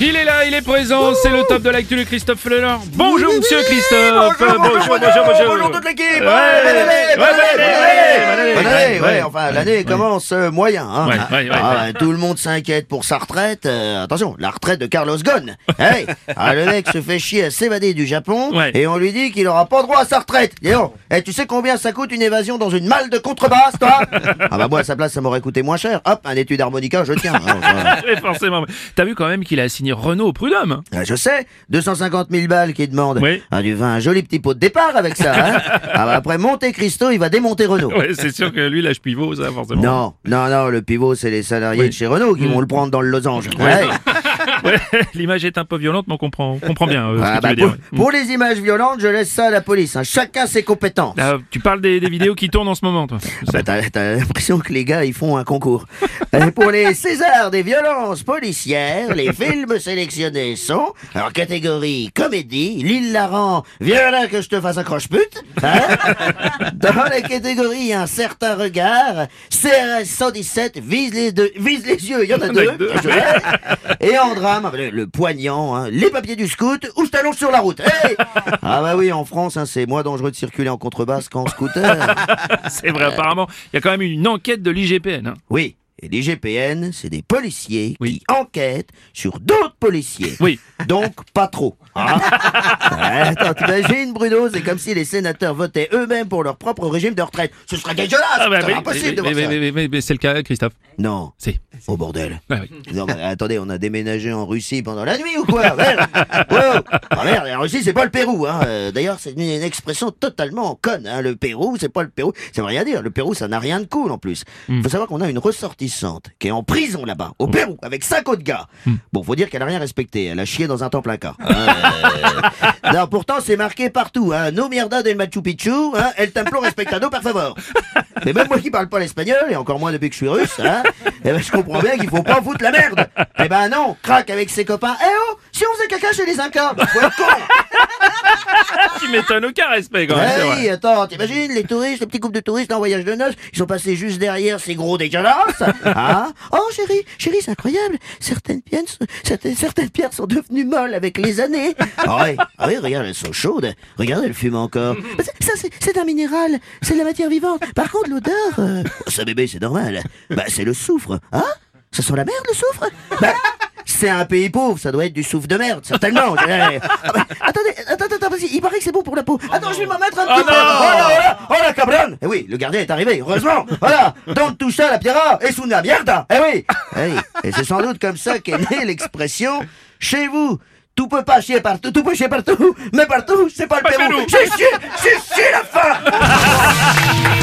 Il est là, il est présent, c'est le top de l'actu de Christophe Fleur. Bonjour monsieur Christophe. Bonjour, bonjour, bonjour, bonjour toute l'équipe. Ouais, Ouais, enfin, l'année commence euh, moyen. Hein. Ouais, ouais, ouais, Ah, Tout le monde s'inquiète pour sa retraite. Euh, attention, la retraite de Carlos Ghosn. Hey, ah, le mec se fait chier à s'évader du Japon Ouais. et on lui dit qu'il aura pas droit à sa retraite. Dis donc, eh, tu sais combien ça coûte une évasion dans une malle de contrebasse, toi? Ah bah moi à sa place ça m'aurait coûté moins cher. Hop, un étude harmonica, je tiens. hein. Oui, forcément. T'as vu quand même qu'il a signé Renault au prud'homme. Ah, Je sais, 250 000 balles qu'il demande. Oui. Ah, du vin, un joli petit pot de départ avec ça. Hein ah, bah, après Monte Cristo, il va démonter Renault. Ouais, c'est sûr que lui, l'âge pivot, ça, forcément. Non, non, non, le pivot, c'est les salariés Oui. de chez Renault qui vont le prendre dans le losange. Ouais. L'image est un peu violente, mais on comprend, on comprend bien euh, ce Ah, que bah, tu veux pour, dire. pour les images violentes, je laisse ça à la police. hein. Chacun ses compétences. Ah, tu parles des, des vidéos qui tournent en ce moment, toi. Bah, t'as, l'impression que les gars, ils font un concours. Pour les Césars des violences policières, les films sélectionnés sont, alors catégorie comédie, l'hilarant, viens là que je te fasse un croche-pute. Hein Dans la catégorie un certain regard, CRS 117 vise les deux, vise les yeux, il y en a deux. deux. Et en le, poignant, hein, les papiers du scout, ou je t'allonge sur la route. Hey ah bah oui, en France, hein, c'est moins dangereux de circuler en contrebasse qu'en scooter. C'est vrai, apparemment. Il y a quand même une enquête de l'IGPN. hein. Oui, et les GPN, c'est des policiers Oui. qui enquêtent sur d'autres policiers. Oui. Donc, pas trop. Hein. Attends, t'imagines, Bruno, c'est comme si les sénateurs votaient eux-mêmes pour leur propre régime de retraite. Ce serait dégueulasse Ah, bah, C'est mais- impossible de voir mais- ça. mais- mais- mais- mais c'est le cas, Christophe. Non, C'est. au bordel. Ouais, oui. Non, mais attendez, on a déménagé en Russie pendant la nuit ou quoi? Merde Wow. Ah merde, la Russie, c'est pas le Pérou. Hein. Euh, D'ailleurs, c'est une, une expression totalement conne. Hein. Le Pérou, c'est pas le Pérou. Ça veut rien dire. Le Pérou, ça n'a rien de cool en plus. Hmm. Faut savoir qu'on a une ressortissante qui est en prison là-bas, au Pérou, avec cinq autres gars. Hmm. Bon, faut dire qu'elle a rien respecté. Elle a chié dans un cas. Hein, euh, non, pourtant, c'est marqué partout. Hein. No mierda del Machu Picchu. Hein. El templo respectado, par favor. Mais même moi qui parle pas l'espagnol, et encore moins depuis que je suis russe, hein, eh ben, je comprends bien qu'il faut pas foutre la merde. Eh ben non, craque avec ses copains. Eh oh, si on faisait caca chez les Incas, faut être con. Tu m'étonnes aucun respect, quand même. c'est Eh vrai. oui, attends, t'imagines, les touristes, les petits couples de touristes en voyage de noces, ils sont passés juste derrière ces gros dégueulasses. Hein oh chérie, chérie, c'est incroyable. Certaines pierres, sont- certaines, certaines pierres sont devenues molles avec les années. Ah oui, ah oui, regarde, elles sont chaudes. Regarde, elles fument encore. Ça, c'est- c'est un minéral, c'est de la matière vivante. Par contre, l'odeur, euh, ça bébé, c'est normal. Bah, c'est le soufre. Hein Ça sent la merde, le soufre? Bah, c'est un pays pauvre, ça doit être du souffle de merde, certainement. Eh, ah bah, attendez, attends, attends, vas-y, il paraît que c'est bon pour la peau. Attends, je vais m'en mettre un petit Oh peu. non Voilà, voilà. Oh la cabronne Eh oui, le gardien est arrivé, heureusement. Voilà, don't touche à la pierra, et sous la mierda. Eh oui, eh oui. Et c'est sans doute comme ça qu'est née l'expression chez vous. Tout peut pas chier partout, tout peut chier partout, mais partout, c'est pas le Pérou. J'ai chié, j'ai chié la fin